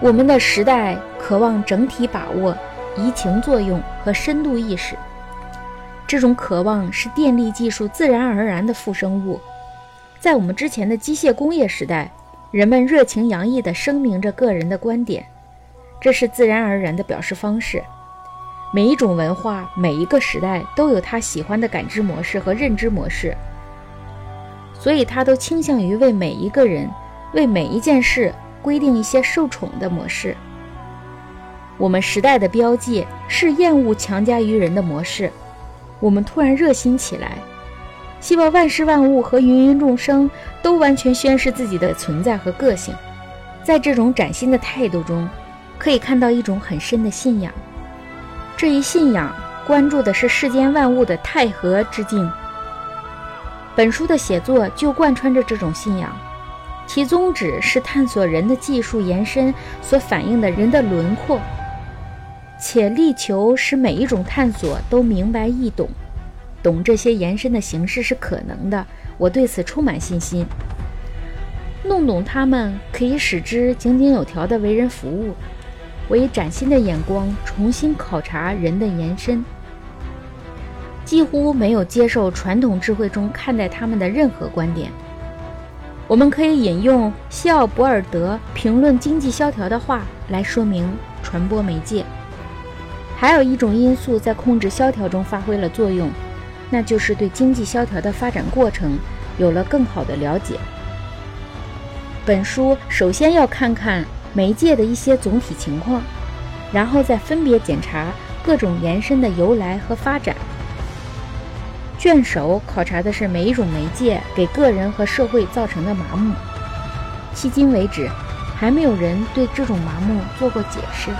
我们的时代渴望整体把握、移情作用和深度意识。这种渴望是电力技术自然而然的附生物。在我们之前的机械工业时代，人们热情洋溢地声明着个人的观点，这是自然而然的表示方式。每一种文化、每一个时代都有他喜欢的感知模式和认知模式，所以他都倾向于为每一个人、为每一件事规定一些受宠的模式。我们时代的标记是厌恶强加于人的模式。我们突然热心起来。希望万事万物和芸芸众生都完全宣示自己的存在和个性，在这种崭新的态度中，可以看到一种很深的信仰。这一信仰关注的是世间万物的太和之境。本书的写作就贯穿着这种信仰，其宗旨是探索人的技术延伸所反映的人的轮廓，且力求使每一种探索都明白易懂。懂这些延伸的形式是可能的，我对此充满信心。弄懂它们，可以使之井井有条地为人服务。我以崭新的眼光重新考察人的延伸，几乎没有接受传统智慧中看待他们的任何观点。我们可以引用西奥博尔德评论经济萧条的话来说明传播媒介。还有一种因素在控制萧条中发挥了作用。那就是对经济萧条的发展过程有了更好的了解。本书首先要看看媒介的一些总体情况，然后再分别检查各种延伸的由来和发展。卷首考察的是每一种媒介给个人和社会造成的麻木。迄今为止，还没有人对这种麻木做过解释。